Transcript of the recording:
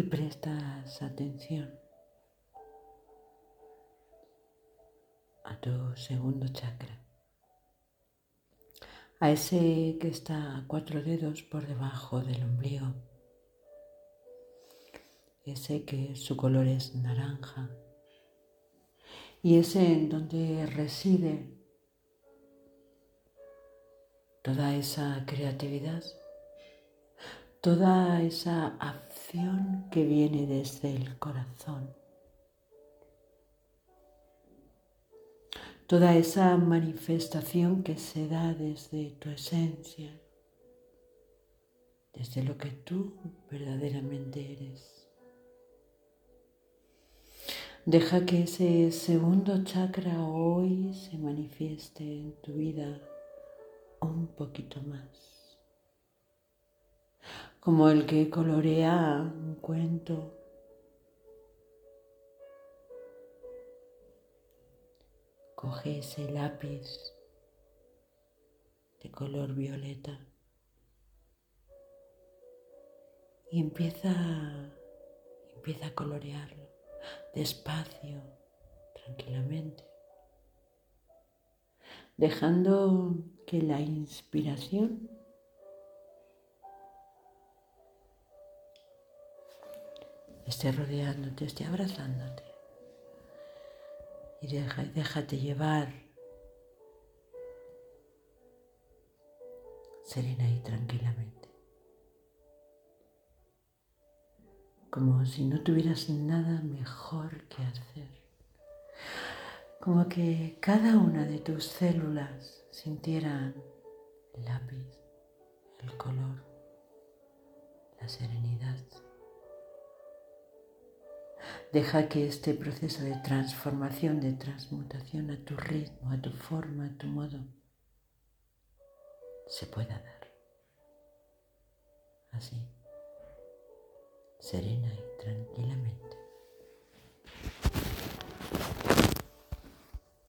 y prestas atención a tu segundo chakra, a ese que está a cuatro dedos por debajo del ombligo, ese que su color es naranja. Y ese en donde reside toda esa creatividad, toda esa que viene desde el corazón, toda esa manifestación que se da desde tu esencia, desde lo que tú verdaderamente eres. Deja que ese segundo chakra hoy se manifieste en tu vida un poquito más. Como el que colorea un cuento. Coge ese lápiz de color violeta y empieza, empieza a colorearlo despacio, tranquilamente, dejando que la inspiración esté rodeándote, esté abrazándote. Y deja, déjate llevar serena y tranquilamente. como si no tuvieras nada mejor que hacer, como que cada una de tus células sintieran el lápiz, el color, la serenidad. Deja que este proceso de transformación, de transmutación a tu ritmo, a tu forma, a tu modo, se pueda dar. Así serena